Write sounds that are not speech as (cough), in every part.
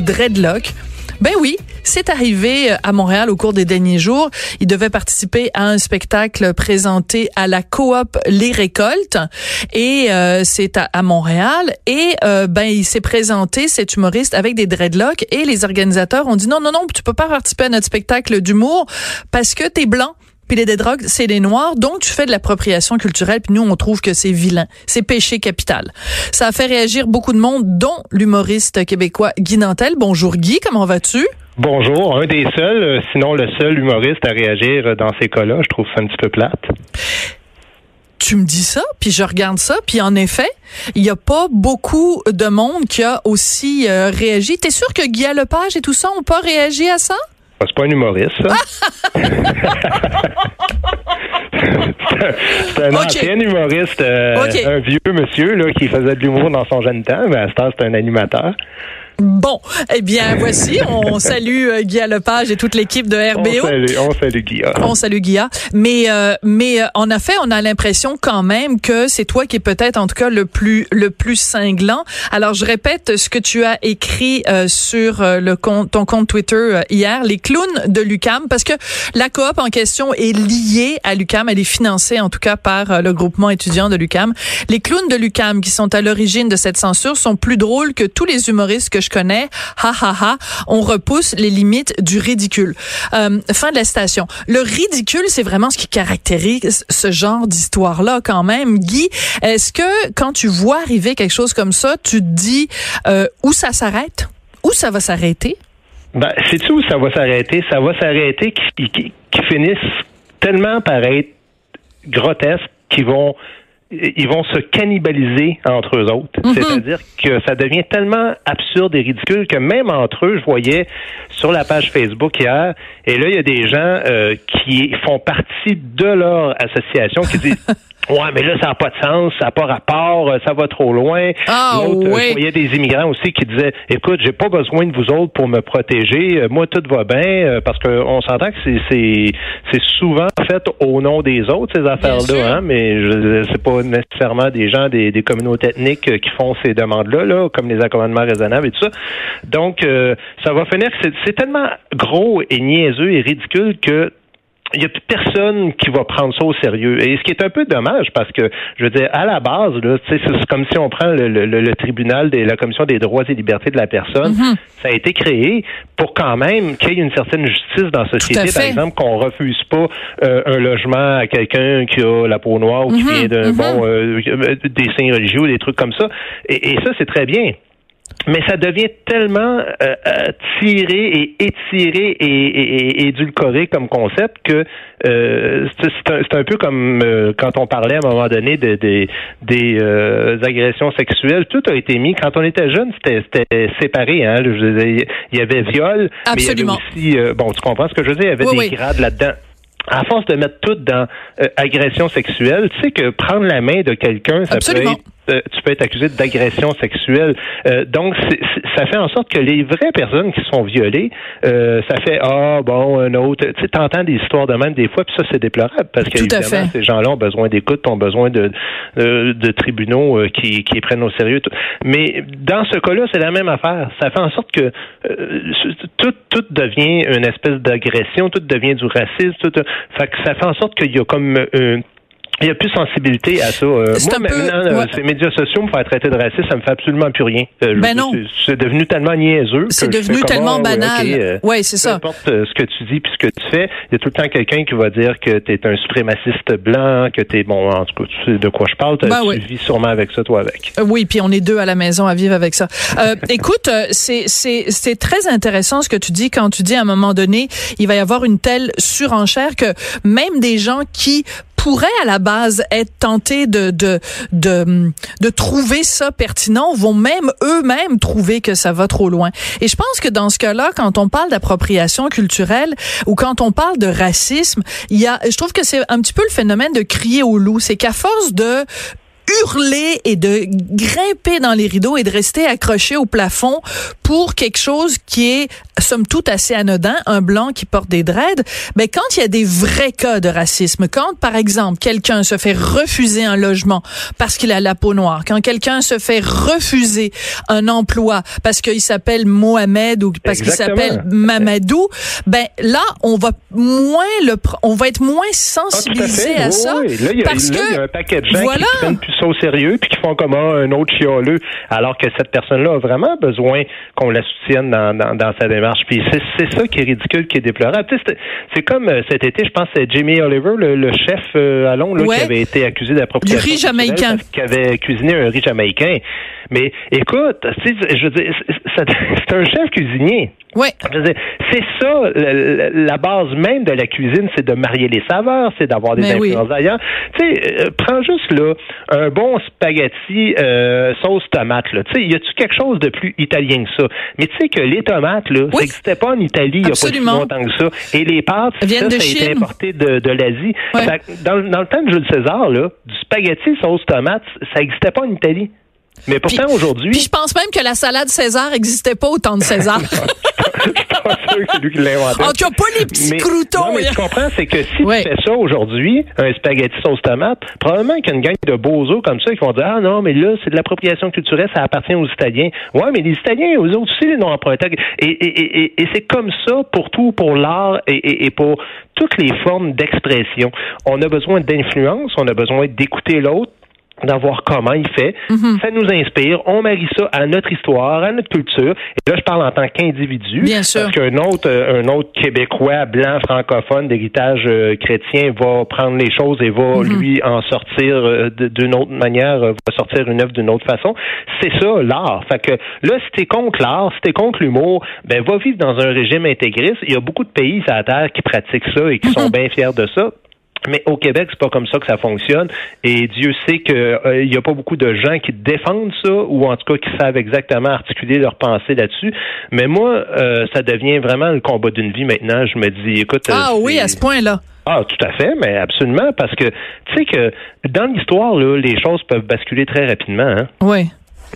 dreadlocks. Ben oui, c'est arrivé euh, à Montréal au cours des derniers jours. Il devait participer à un spectacle présenté à la coop Les Récoltes et euh, c'est à, Montréal et euh, ben il s'est présenté cet humoriste avec des dreadlocks et les organisateurs ont dit non non non, tu peux pas participer à notre spectacle d'humour parce que t'es blanc. Puis les drogues, c'est les noirs. Donc, tu fais de l'appropriation culturelle. Puis nous, on trouve que c'est vilain. C'est péché capital. Ça a fait réagir beaucoup de monde, dont l'humoriste québécois Guy Nantel. Bonjour Guy, comment vas-tu? Bonjour, un des seuls, euh, sinon le seul humoriste à réagir dans ces cas-là. Je trouve ça un petit peu plate tu me dis ça, puis je regarde ça, puis en effet, il n'y a pas beaucoup de monde qui a aussi euh, réagi. T'es sûr que Guy Lepage et tout ça n'ont pas réagi à ça? C'est pas un humoriste, ça. (laughs) c'est un ancien humoriste, euh, un vieux monsieur là, qui faisait de l'humour dans son jeune temps, mais à ce temps, c'est un animateur. Bon, eh bien, voici, on (laughs) salue euh, Guy Lepage et toute l'équipe de RBO. On salue, on salue Guy. On salue Guy. Mais, euh, mais euh, en effet, on a l'impression quand même que c'est toi qui est peut-être, en tout cas, le plus, le plus cinglant. Alors, je répète ce que tu as écrit sur le compte, ton compte Twitter hier, les clowns de Lucam, parce que la coop en question est liée à Lucam. Elle est financée, en tout cas, par le groupement étudiant de Lucam. Les clowns de Lucam, qui sont à l'origine de cette censure, sont plus drôles que tous les humoristes que je connais, ha ha ha, on repousse les limites du ridicule. Euh, fin de la station. Le ridicule, c'est vraiment ce qui caractérise ce genre d'histoire-là quand même. Guy, est-ce que quand tu vois arriver quelque chose comme ça, tu te dis euh, où ça s'arrête? Où ça va s'arrêter? Ben, c'est où ça va s'arrêter? Ça va s'arrêter qui, qui, qui finissent tellement par être grotesques qu'ils vont ils vont se cannibaliser entre eux autres. Mhm. C'est-à-dire que ça devient tellement absurde et ridicule que même entre eux, je voyais sur la page Facebook hier, et là, il y a des gens euh, qui font partie de leur association qui disent (laughs) Ouais, mais là, ça n'a pas de sens, ça n'a pas rapport, euh, ça va trop loin. Ah, euh, oui. Il y a des immigrants aussi qui disaient Écoute, j'ai pas besoin de vous autres pour me protéger. Euh, moi, tout va bien, parce qu'on s'entend que c'est c'est souvent fait au nom des autres, ces affaires-là, hein, mais c'est pas nécessairement des gens des, des communautés ethniques qui font ces demandes-là, là, comme les accommodements raisonnables et tout ça. Donc, ça va finir que c'est tellement gros et niaiseux et ridicule que il n'y a plus personne qui va prendre ça au sérieux. Et ce qui est un peu dommage, parce que, je veux dire, à la base, là, c'est comme si on prend le, le, le, tribunal de la Commission des droits et libertés de la personne. Mm-hmm. Ça a été créé pour quand même qu'il y ait une certaine justice dans la société. Par exemple, qu'on refuse pas euh, un logement à quelqu'un qui a la peau noire ou qui mm-hmm. vient d'un mm-hmm. bon euh, des signes religieux, des trucs comme ça. Et, et ça, c'est très bien mais ça devient tellement euh, euh, tiré et étiré et, édulcoré comme concept que euh, c'est un, peu comme quand on parlait à un moment donné de, des agressions sexuelles. Tout a été mis. Quand on était jeune, c'était séparé. Hein, il y avait viol, Absolument. mais il y avait aussi... bon, tu comprends ce que je veux dire? Il y avait des grades là-dedans à force de mettre tout dans agression sexuelle, tu sais que prendre la main de quelqu'un, ça peut être euh, tu peux être accusé d'agression sexuelle. Euh, donc, ça fait en sorte que les vraies personnes qui sont violées, euh, ça fait ah bon un autre. Tu sais, t'entends des histoires de même des fois, puis ça c'est déplorable parce que ces gens-là ont besoin d'écoute, ont besoin de de tribunaux qui qui les prennent au sérieux. Mais dans ce cas-là, c'est la même affaire. Ça fait en sorte que tout tout devient une espèce d'agression, tout devient du racisme. Tout, fait que ça fait en sorte qu'il y a comme il n'y a plus sensibilité à ça. Euh, moi, maintenant, ces médias sociaux me faire traiter de raciste, ça me fait absolument plus rien. Euh, ben non. C'est devenu tellement niaiseux. C'est devenu tellement banal. Euh, oui, c'est ça. Peu importe ce que tu dis puis ce que tu fais, il y a tout le temps quelqu'un qui va dire que tu es un suprémaciste blanc, que tu es, bon, en tout cas, tu sais de quoi je parle. Ben tu vis sûrement avec ça, toi, avec. oui, puis on est deux à la maison à vivre avec ça. écoute, c'est très intéressant ce que tu dis quand tu dis à un moment donné, il va y avoir une telle surenchère que même des gens qui pourraient à la base être tentés de, de, de, de trouver ça pertinent vont même eux-mêmes trouver que ça va trop loin. Et je pense que dans ce cas-là, quand on parle d'appropriation culturelle ou quand on parle de racisme, il y a, je trouve que c'est un petit peu le phénomène de crier au loup. C'est qu'à force de hurler et de grimper dans les rideaux et de rester accroché au plafond pour quelque chose qui est somme toute assez anodin, un blanc qui porte des dreads, ben quand il y a des vrais cas de racisme, quand par exemple quelqu'un se fait refuser un logement parce qu'il a la peau noire, quand quelqu'un se fait refuser un emploi parce qu'il s'appelle Mohamed ou parce qu'il s'appelle Mamadou, ben là on va moins le on va être moins sensibilisé ah, à, ça oui. Là, y a, parce que y a un paquet de gens voilà. qui prennent plus ça au sérieux puis qui font comme un autre chialeux alors que cette personne-là a vraiment besoin qu'on la soutienne dans, dans, dans sa démarche. Puis c'est ça qui est ridicule, qui est déplorable. C'est comme euh, cet été, je pense, c'est Jamie Oliver, le, le chef euh, à Londres, là, qui avait été accusé d'appropriation. Du riz jamaïcain. Qui avait cuisiné un riz jamaïcain. Mais écoute, je veux dire, c'est un chef cuisinier. Oui. C'est ça, la, base même de la cuisine, c'est de marier les saveurs, c'est d'avoir des Mais influences ailleurs. Tu sais, euh, prends juste là un bon spaghetti euh, sauce tomate. Là. Tu sais, y a-tu quelque chose de plus italien que ça? Mais tu sais que les tomates là, ça n'existait pas en Italie il y a pas si longtemps que ça. Et les pâtes, ça, ça, a été importé de, de l'Asie. Dans, dans, le temps de Jules César là, du spaghetti sauce tomate, ça n'existait pas en Italie. Mais pourtant, aujourd'hui. Puis je pense même que la salade César n'existait pas au temps de (laughs) César. je suis pas sûr que c'est lui qui l'a inventé. En tout cas, pas les petits croutons. Non, mais tu comprends, c'est que si tu fais ça aujourd'hui, un spaghetti sauce tomate, probablement qu'il y a une gang de bozos comme ça qui vont dire Ah non, mais là, c'est de l'appropriation culturelle, ça appartient aux Italiens. Ouais, mais les Italiens, eux autres aussi, ils n'ont emprunté. Et, et, et, et c'est comme ça pour tout, pour l'art et pour toutes les formes d'expression. On a besoin d'influence, on a besoin d'écouter l'autre d'avoir comment il fait. Mhm. Ça nous inspire. On marie ça à notre histoire, à notre culture. Et là, je parle en tant qu'individu. Bien sûr. Parce qu'un autre, euh, un autre Québécois blanc francophone d'héritage euh, chrétien va prendre les choses et va mhm. lui en sortir euh, d'une autre manière, va sortir une œuvre d'une autre façon. C'est ça l'art. Fait que là, si t'es contre l'art, si t'es contre l'humour, ben va vivre dans un régime intégriste. Il y a beaucoup de pays sur la terre qui pratiquent ça et qui sont mhm. bien fiers de ça. Mais au Québec, c'est pas comme ça que ça fonctionne. Et Dieu sait qu'il euh, n'y a pas beaucoup de gens qui défendent ça, ou en tout cas qui savent exactement articuler leur pensée là-dessus. Mais moi, euh, ça devient vraiment le combat d'une vie maintenant. Je me dis, écoute. Ah oui, à ce point-là. Ah, tout à fait, mais absolument, parce que tu sais que dans l'histoire, là, les choses peuvent basculer très rapidement. Hein? Oui.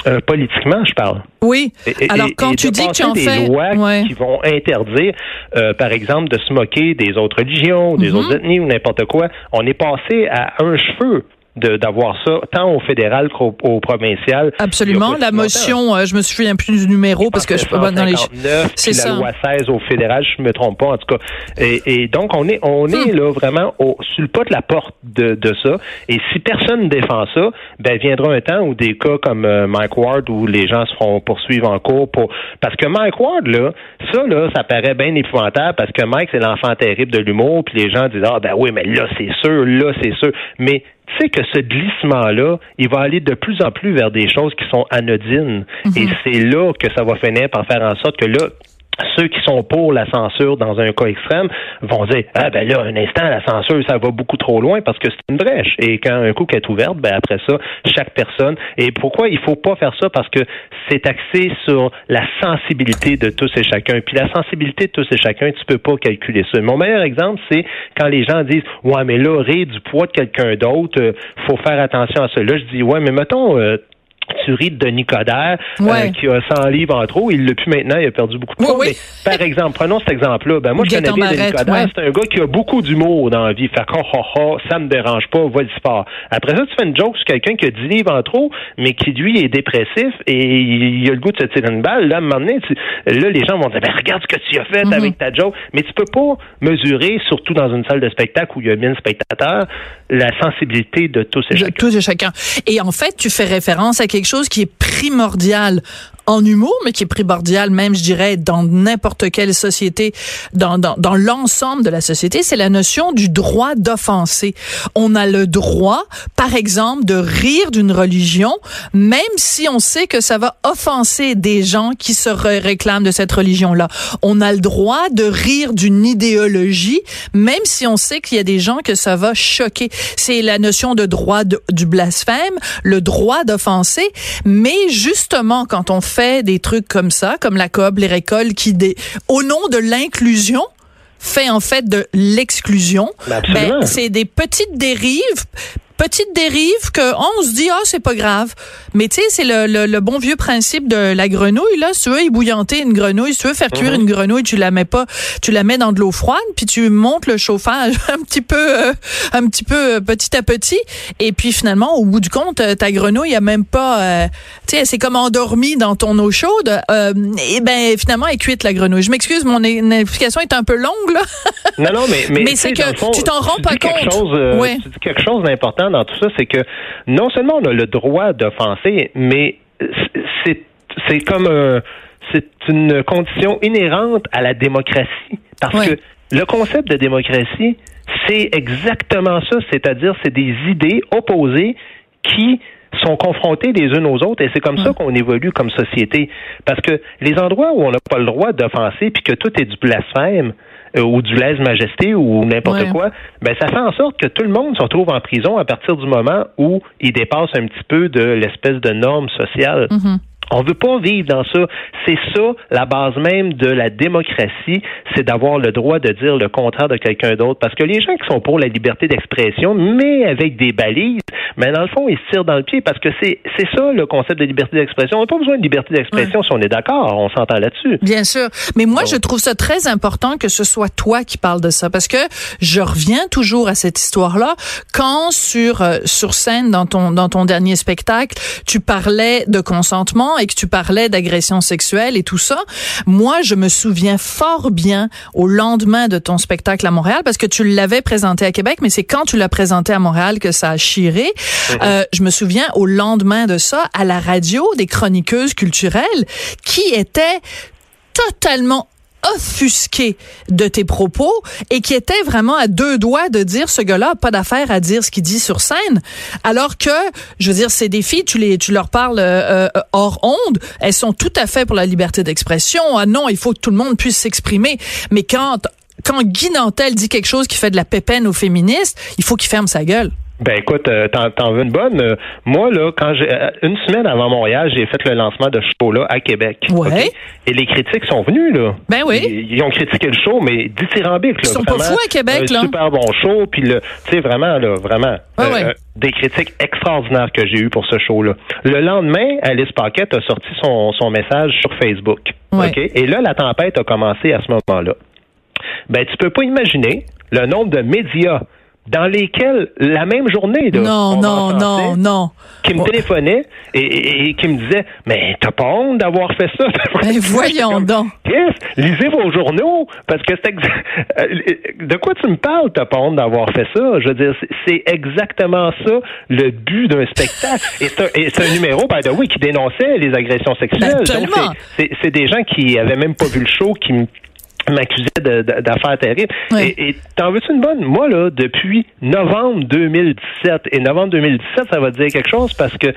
Euh, politiquement, je parle. Oui. Alors, quand tu dis que tu en des fais. lois qui vont interdire, euh, par exemple, de se moquer des autres religions, des mm-hmm. autres ethnies ou n'importe quoi, on est passé à un cheveu d'avoir ça tant au fédéral qu'au provincial. Absolument. La motion, euh, je me souviens plus du numéro parce que je peux pas dans les C'est ça. La loi 16 au fédéral, je me trompe pas en tout cas. Et, et donc on est on est hmm. là vraiment au, sur le pas de la porte de, de ça. Et si personne ne défend ça, ben viendra un temps où des cas comme euh, Mike Ward où les gens se feront poursuivre en cours pour parce que Mike Ward là, ça là, ça paraît bien épouvantable parce que Mike c'est l'enfant terrible de l'humour puis les gens disent ah ben oui mais là c'est sûr, là c'est sûr, mais sais que ce glissement-là, il va aller de plus en plus vers des choses qui sont anodines. Mhm. Et c'est là que ça va finir par faire en sorte que là, ceux qui sont pour la censure dans un cas extrême vont dire ah ben là un instant la censure ça va beaucoup trop loin parce que c'est une brèche. Et quand un coup est ouverte ben après ça chaque personne. Et pourquoi il faut pas faire ça? Parce que c'est axé sur la sensibilité de tous et chacun. Puis la sensibilité de tous et chacun tu peux pas calculer ça. Mon meilleur exemple c'est quand les gens disent ouais mais là rire du poids de quelqu'un d'autre euh, faut faire attention à ça. Là je dis ouais mais mettons euh, de Denis Coderre, euh, qui a 100 livres en trop. Il l'a plus maintenant, il a perdu beaucoup de poids. Mais, par exemple, prenons cet exemple-là. Ben, moi, je connais bien Denis Coderre. C'est un gars qui a beaucoup d'humour dans la vie. Fait oh, oh, oh, ça me dérange pas, vas-y sport. Après ça, tu fais une joke sur quelqu'un qui a 10 livres en trop, mais qui, lui, est dépressif et il a le goût de se tirer une balle. Là, à un moment donné, là, les gens vont dire, ben, regarde ce que tu as fait mm-hmm. avec ta joke. Mais tu peux pas mesurer, surtout dans une salle de spectacle où il y a 1000 spectateurs, la sensibilité de tous et chacun. tous et chacun. Et en fait, tu fais référence à quelque chose qui est primordial en humour, mais qui est primordial même, je dirais, dans n'importe quelle société, dans, dans, dans l'ensemble de la société, c'est la notion du droit d'offenser. On a le droit, par exemple, de rire d'une religion, même si on sait que ça va offenser des gens qui se réclament de cette religion-là. On a le droit de rire d'une idéologie, même si on sait qu'il y a des gens que ça va choquer. C'est la notion de droit du blasphème, le droit d'offenser, mais justement, quand on fait des trucs comme ça, comme la COB, les récoltes, qui, au nom de l'inclusion, fait en fait de l'exclusion. Ben, c'est des petites dérives petite dérive que on se dit ah c'est pas grave. Mais tu sais c'est le, le, bon vieux principe de la grenouille là. Si tu veux ébouillanter une grenouille, si tu veux faire cuire mhm. une grenouille, tu la mets pas, tu la mets dans de l'eau froide, puis tu montes le chauffage (laughs) un petit peu, euh, un petit peu euh, petit à petit, et puis finalement au bout du compte ta grenouille a même pas, tu sais c'est comme endormie dans ton eau chaude. et ben finalement elle est cuite la grenouille. Je m'excuse, mon explication est un peu longue là. non non mais mais, (laughs) c'est que tu t'en rends pas compte. Chose, Tu dis quelque chose d'important dans tout ça, c'est que non seulement on a le droit d'offenser, mais c'est comme c'est une condition inhérente à la démocratie. Parce que le concept de démocratie, c'est exactement ça, c'est-à-dire c'est des idées opposées qui sont confrontées les unes aux autres et c'est comme ça qu'on évolue comme société. Parce que les endroits où on n'a pas le droit d'offenser puis que tout est du blasphème, ou du lèse-majesté ou n'importe quoi, ben ça fait en sorte que tout le monde se retrouve en prison à partir du moment où il dépasse un petit peu de l'espèce de norme sociale. Mm-hmm. On veut pas vivre dans ça. C'est ça la base même de la démocratie, c'est d'avoir le droit de dire le contraire de quelqu'un d'autre. Parce que les gens qui sont pour la liberté d'expression, mais avec des balises, mais dans le fond, ils se tirent dans le pied parce que c'est c'est ça le concept de liberté d'expression. On n'a pas besoin de liberté d'expression si on est d'accord, on s'entend là-dessus. Bien sûr, mais moi je trouve ça très important que ce soit toi qui parles de ça parce que je reviens toujours à cette histoire-là quand sur euh, sur scène dans ton dans ton dernier spectacle, tu parlais de consentement et que tu parlais d'agression sexuelle et tout ça, moi, je me souviens fort bien au lendemain de ton spectacle à Montréal, parce que tu l'avais présenté à Québec, mais c'est quand tu l'as présenté à Montréal que ça a chiré. Mhm. Euh, je me souviens au lendemain de ça, à la radio, des chroniqueuses culturelles qui étaient totalement offusqué de tes propos et qui était vraiment à deux doigts de dire ce gars-là pas d'affaire à dire ce qu'il dit sur scène. Alors que je veux dire ces filles tu les tu leur parles euh, euh, hors onde. Elles sont tout à fait pour la liberté d'expression. Ah non il faut que tout le monde puisse s'exprimer. Mais quand quand Guy Nantel dit quelque chose qui fait de la pépène aux féministes il faut qu'il ferme sa gueule ben écoute, euh, t'en, veux une bonne? Euh, moi, là, quand j'ai euh, une semaine avant Montréal, j'ai fait le lancement de ce show-là à Québec. Ouais. Et les critiques sont venus, là. Ben oui. Ils, ont critiqué le show, mais dithyrambique, là. Ils sont pas fous à Québec, là. Super bon show, puis le, tu sais, vraiment, là, vraiment. des critiques extraordinaires que j'ai eues pour ce show-là. Le lendemain, Alice Paquette a sorti son, son message sur Facebook. OK? Et là, la tempête a commencé à ce moment-là. Ben, tu peux pas imaginer le nombre de médias dans lesquels la même journée, là, non, non, non, non, qui me téléphonait et, qui me disait, mais t'as pas honte d'avoir fait ça. Mais (laughs) voyons donc. Yes, lisez vos journaux parce que c'est (laughs) euh, de quoi tu me parles, t'as pas honte d'avoir fait ça? Je veux dire, c'est exactement ça le but d'un spectacle. et c'est un, numéro, by the way, qui dénonçait les agressions sexuelles. Donc c'est des gens qui avaient même pas vu le show qui me m'accusait d'affaires terribles. Et t'en veux-tu une bonne? Moi, là, depuis novembre 2017, et novembre 2017, ça va dire quelque chose parce que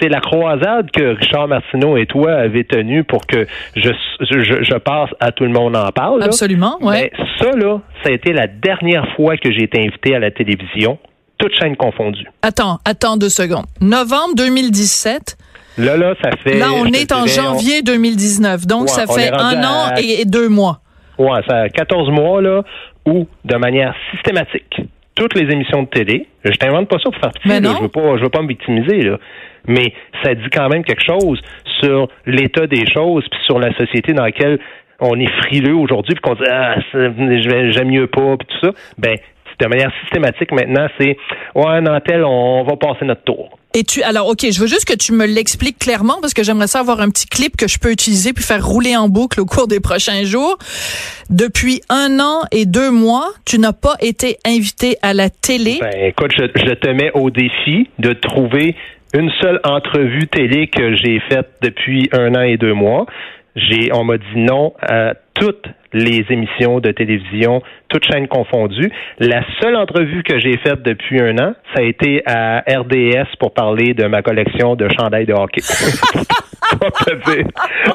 c'est la croisade que Richard Martineau et toi avez tenue pour que je, je, passe à tout le monde en parle. Absolument, oui. Mais ça, là, ça a été la dernière fois que j'ai été invité à la télévision, toutes chaînes confondues. Attends, attends deux secondes. Novembre 2017, Là, là, ça fait. Là, on est en janvier 2019. Donc, ça fait un an et deux mois. Ouais, ça a 14 mois, là, où, de manière systématique, toutes les émissions de télé, je t'invente pas ça pour faire pitié, je veux pas, je veux pas me victimiser, là, mais ça dit quand même quelque chose sur l'état des choses, puis sur la société dans laquelle on est frileux aujourd'hui, puis qu'on dit ah j'aime mieux pas, puis tout ça. Ben de manière systématique maintenant, c'est ouais, Nantel, on va passer notre tour. Et tu, alors, OK, je veux juste que tu me l'expliques clairement parce que j'aimerais ça avoir un petit clip que je peux utiliser puis faire rouler en boucle au cours des prochains jours. Depuis un an et deux mois, tu n'as pas été invité à la télé. Ben, écoute, je, je te mets au défi de trouver une seule entrevue télé que j'ai faite depuis un an et deux mois. J'ai, on m'a dit non à toutes les émissions de télévision, toutes chaînes confondues. La seule entrevue que j'ai faite depuis un an, ça a été à RDS pour parler de ma collection de chandails de hockey. (laughs)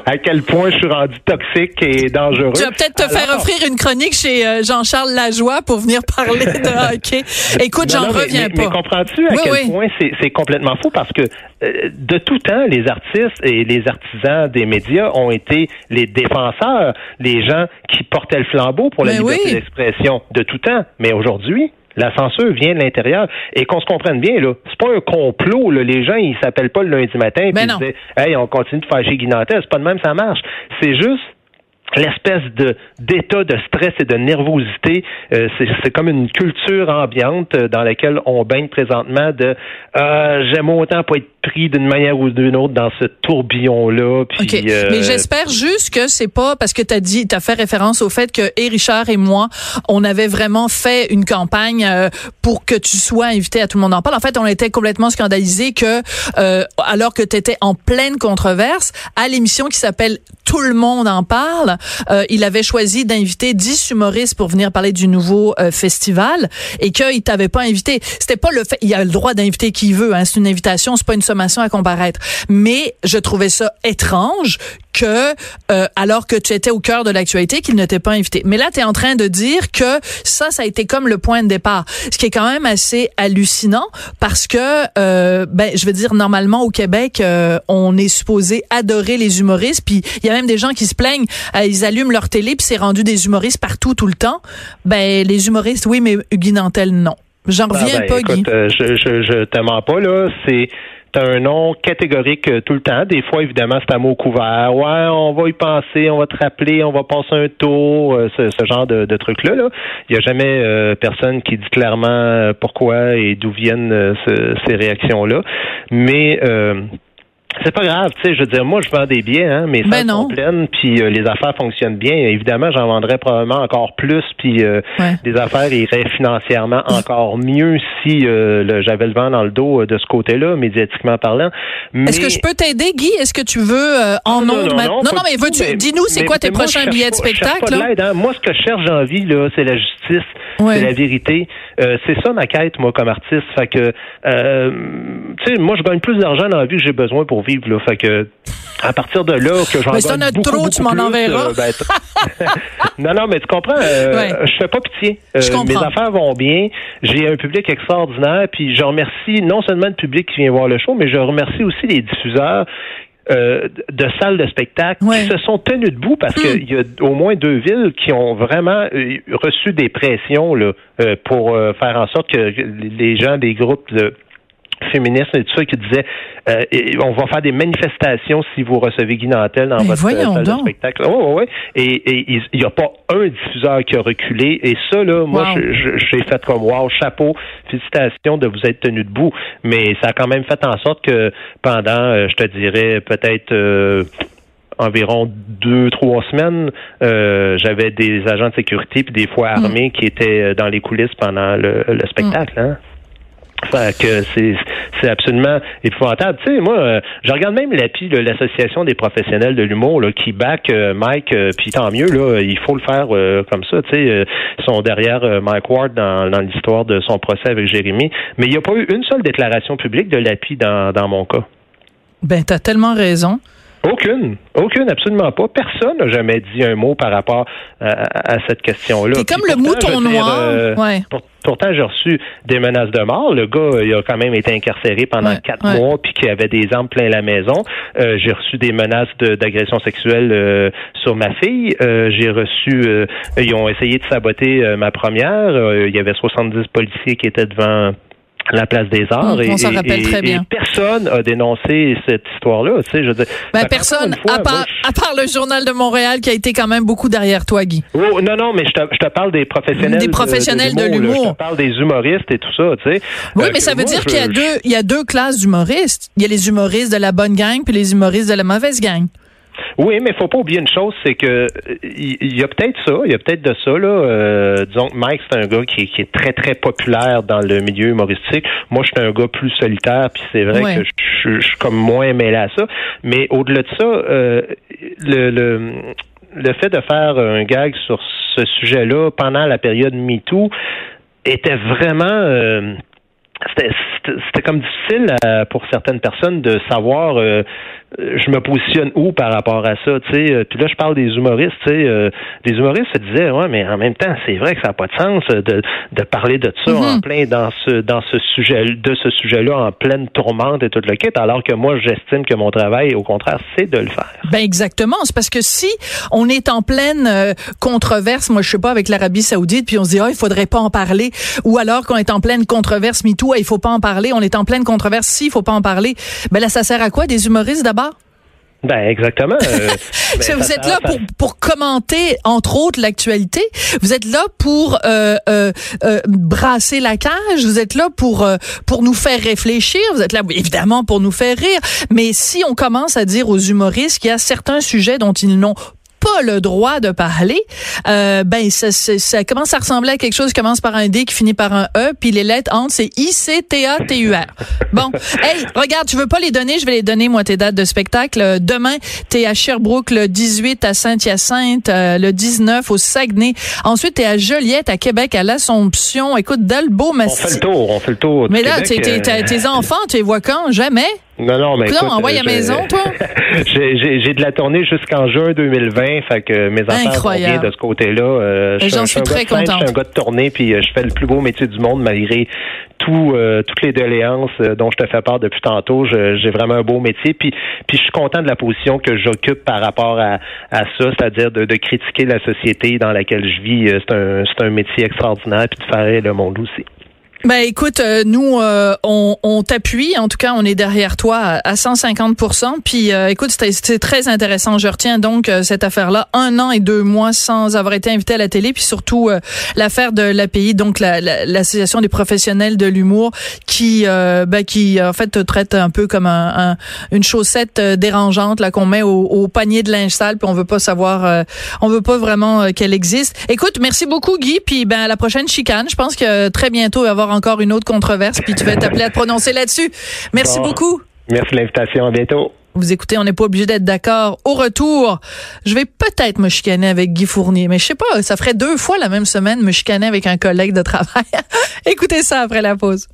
à quel point je suis rendu toxique et dangereux. Tu vas peut-être te faire offrir une chronique chez euh, Jean-Charles Lajoie pour venir parler de (laughs) hockey. Écoute, j'en reviens pas. Mais comprends-tu à quel point c'est complètement fou parce que euh, de tout temps, les artistes et les artisans des médias ont été les défenseurs, les gens qui portaient le flambeau pour la ben liberté d'expression de tout temps. Mais aujourd'hui, La censure vient de l'intérieur. Et qu'on se comprenne bien, là, c'est pas un complot. Là. Les gens, ils s'appellent pas le lundi matin Ben puis ils disent Hey, on continue de faire chez Guy Nantel. C'est pas de même, ça marche. C'est juste l'espèce de d'état de stress et de nervosité, euh, c'est comme une culture ambiante euh, dans laquelle on baigne présentement de euh, j'aime autant pas être pris d'une manière ou d'une autre dans ce tourbillon là. Puis, Mais j'espère juste que c'est pas parce que tu as dit, tu as fait référence au fait que et Richard et moi, on avait vraiment fait une campagne pour que tu sois invité à tout le monde en parle. En fait, on était complètement scandalisés que alors que tu étais en pleine controverse à l'émission qui s'appelle Tout le monde en parle, euh, il avait choisi d'inviter 10 humoristes pour venir parler du nouveau euh, festival et qu'il t'avait pas invité. C'était pas le fait, il a le droit d'inviter qui veut, hein, c'est une invitation, c'est pas une sommation à comparaître. Mais je trouvais ça étrange que euh, alors que tu étais au cœur de l'actualité qu'il ne t'ait pas invité. Mais là tu es en train de dire que ça ça a été comme le point de départ, ce qui est quand même assez hallucinant parce que euh, ben je veux dire normalement au Québec euh, on est supposé adorer les humoristes puis il y a même des gens qui se plaignent ils allument leur télé puis c'est rendu des humoristes partout tout le temps. Ben les humoristes oui mais Guy Nantel non. J'en ah, reviens ben, pas Guy. je je je te mens pas là, c'est un nom catégorique euh, tout le temps. Des fois, évidemment, c'est à mot couvert. Ouais, on va y penser, on va te rappeler, on va passer un tour, euh, ce, genre de, truc-là. Là. Il n'y a jamais euh, personne qui dit clairement pourquoi et d'où viennent ces réactions-là. Mais c'est pas grave, tu sais, je veux dire, moi, je vends des billets, hein, mes ben sont pleines, puis euh, les affaires fonctionnent bien. Évidemment, j'en vendrais probablement encore plus, puis euh, des affaires iraient financièrement (laughs) encore mieux si euh, j'avais le vent dans le dos de ce côté-là, médiatiquement parlant. Est-ce que je peux t'aider, Guy? Est-ce que tu veux en non, non, non, non, mais veux-tu, dis-nous, c'est quoi tes prochains billets de spectacle? Hein. Moi, ce que je cherche en vie, là, c'est la justice, c'est la vérité. c'est ça ma quête, moi, comme artiste. Fait que, tu sais, moi, je gagne plus d'argent dans la vie que j'ai besoin pour vivre. Là. Fait que à partir de là que j'en gagne beaucoup, trop, tu m'en enverras. Euh, ben, (laughs) non, non, mais tu comprends, euh, je fais pas pitié. Euh, mes affaires vont bien. J'ai un public extraordinaire. Puis je remercie non seulement le public qui vient voir le show, mais je remercie aussi les diffuseurs de salles de spectacle qui se sont tenus debout parce hmm. qu'il y a au moins deux villes qui ont vraiment reçu des pressions là, pour faire en sorte que les gens des groupes de féministe et tout ça qui disait euh, on va faire des manifestations si vous recevez Guy Nantel dans votre salle de spectacle. Oh, ouais, Et il n'y a pas un diffuseur qui a reculé. Et ça, là, moi, j'ai fait comme wow, chapeau, félicitations de vous être tenu debout. Mais ça a quand même fait en sorte que pendant, euh, je te dirais, peut-être euh, environ deux, trois semaines, j'avais des agents de sécurité puis des fois mm. armés qui étaient dans les coulisses pendant le, spectacle. Mm. Hein? Que c'est absolument épouvantable. Tu sais, moi, euh, je regarde même l'API, l'association des professionnels de l'humour, qui back euh, Mike, euh, puis tant mieux, là, il faut le faire comme ça. Tu sais, ils sont derrière Mike Ward dans, dans l'histoire de son procès avec Jérémy, mais il n'y a pas eu une seule déclaration publique de l'API dans dans mon cas. Ben, t'as tellement raison. Aucune. Aucune, absolument pas. Personne n'a jamais dit un mot par rapport à, cette question-là. C'est comme le mouton noir. Euh, pourtant, j'ai reçu des menaces de mort. Le gars, il a quand même été incarcéré pendant quatre mois, puis qu'il avait des armes plein la maison. Euh, j'ai reçu des menaces d'agression sexuelle euh, sur ma fille. j'ai reçu, ils ont essayé de saboter ma première. il y avait 70 policiers qui étaient devant la place des arts. on et, rappelle très bien. personne a dénoncé cette histoire-là. Tu sais, je veux ben, personne, à, part, à part le Journal de Montréal qui a été quand même beaucoup derrière toi, Guy. Oh, non, non, mais je te, je te parle des professionnels. Des professionnels de, l'humour. Je te parle des humoristes et tout ça, tu sais. Oui, euh, mais ça veut dire qu'il y a deux, il y a deux classes d'humoristes. Il y a les humoristes de la bonne gang puis les humoristes de la mauvaise gang. Oui, mais faut pas oublier une chose, c'est que il y, a peut-être ça, il y a peut-être de ça là. Euh, disons que Mike c'est un gars qui, est très très populaire dans le milieu humoristique. Moi, je suis un gars plus solitaire, puis c'est vrai que je, suis comme moins mêlé à ça. Mais au-delà de ça, euh, le, le le fait de faire un gag sur ce sujet-là pendant la période MeToo était vraiment euh, c'était comme difficile pour certaines personnes de savoir je me positionne où par rapport à ça, tu sais. Puis là, je parle des humoristes, tu sais. des humoristes se disaient, ouais, mais en même temps, c'est vrai que ça n'a pas de sens de, de parler de ça en mhm. plein dans ce dans ce sujet de ce sujet-là en pleine tourmente et tout le kit, alors que moi, j'estime que mon travail, au contraire, c'est de le faire. Ben exactement. C'est parce que si on est en pleine controverse, moi, je sais pas, avec l'Arabie Saoudite, puis on se dit, ah, il faudrait pas en parler, ou alors qu'on est en pleine controverse MeToo, il faut pas en parler, on est en pleine controverse, si, il faut pas en parler. Ben là, ça sert à quoi des humoristes d'abord? Ben exactement. Euh, (laughs) ben, vous êtes là pour, pour commenter entre autres l'actualité. Vous êtes là pour euh, euh, euh, brasser la cage. Vous êtes là pour euh, pour nous faire réfléchir. Vous êtes là évidemment pour nous faire rire. Mais si on commence à dire aux humoristes qu'il y a certains sujets dont ils n'ont pas le droit de parler, euh, ben ça, ça, commence à ressembler à quelque chose qui commence par un D qui finit par un E, puis les lettres entre c'est I C T A T U R. Bon, (laughs) hey, regarde, tu veux pas les donner, je vais les donner moi tes dates de spectacle. Demain, t'es à Sherbrooke le 18 à Saint-Hyacinthe, euh, le 19 au Saguenay. Ensuite, t'es à Joliette à Québec à l'Assomption. Écoute, Dalbeau, On fait le tour, on fait le tour. Mais là, tes enfants, tu les vois quand? Jamais? Non, non, mais. Écoute, envoie à la maison, toi? (laughs) j'ai de la tournée jusqu'en juin 2020, fait que mes enfants vont bien de ce côté-là. Euh, J'en suis, très content. Je suis un gars de tournée, puis euh, je fais le plus beau métier du monde malgré tout, euh, toutes les doléances euh, dont je te fais part depuis tantôt. J'ai vraiment un beau métier, puis, puis je suis content de la position que j'occupe par rapport à, à ça, c'est-à-dire de, de, critiquer la société dans laquelle je vis. C'est un, un métier extraordinaire, puis de faire le monde aussi. Ben écoute, euh, nous euh, on, on t'appuie, en tout cas on est derrière toi à, 150% Puis euh, écoute, c'était très intéressant. Je retiens donc cette affaire-là, un an et deux mois sans avoir été invité à la télé, puis surtout l'affaire de l'API, donc l'association des professionnels de l'humour, qui ben, qui en fait te traite un peu comme un, une chaussette dérangeante là qu'on met au, au, panier de linge sale, puis on veut pas savoir, on veut pas vraiment qu'elle existe. Écoute, merci beaucoup Guy, puis ben à la prochaine chicane. Je pense que très bientôt il va avoir encore une autre controverse, puis tu vas t'appeler à te prononcer là-dessus. Merci beaucoup. Merci de l'invitation. À bientôt. Vous écoutez, on n'est pas obligé d'être d'accord. Au retour, je vais peut-être me chicaner avec Guy Fournier, mais je sais pas, ça ferait deux fois la même semaine me chicaner avec un collègue de travail. (laughs) Écoutez ça après la pause.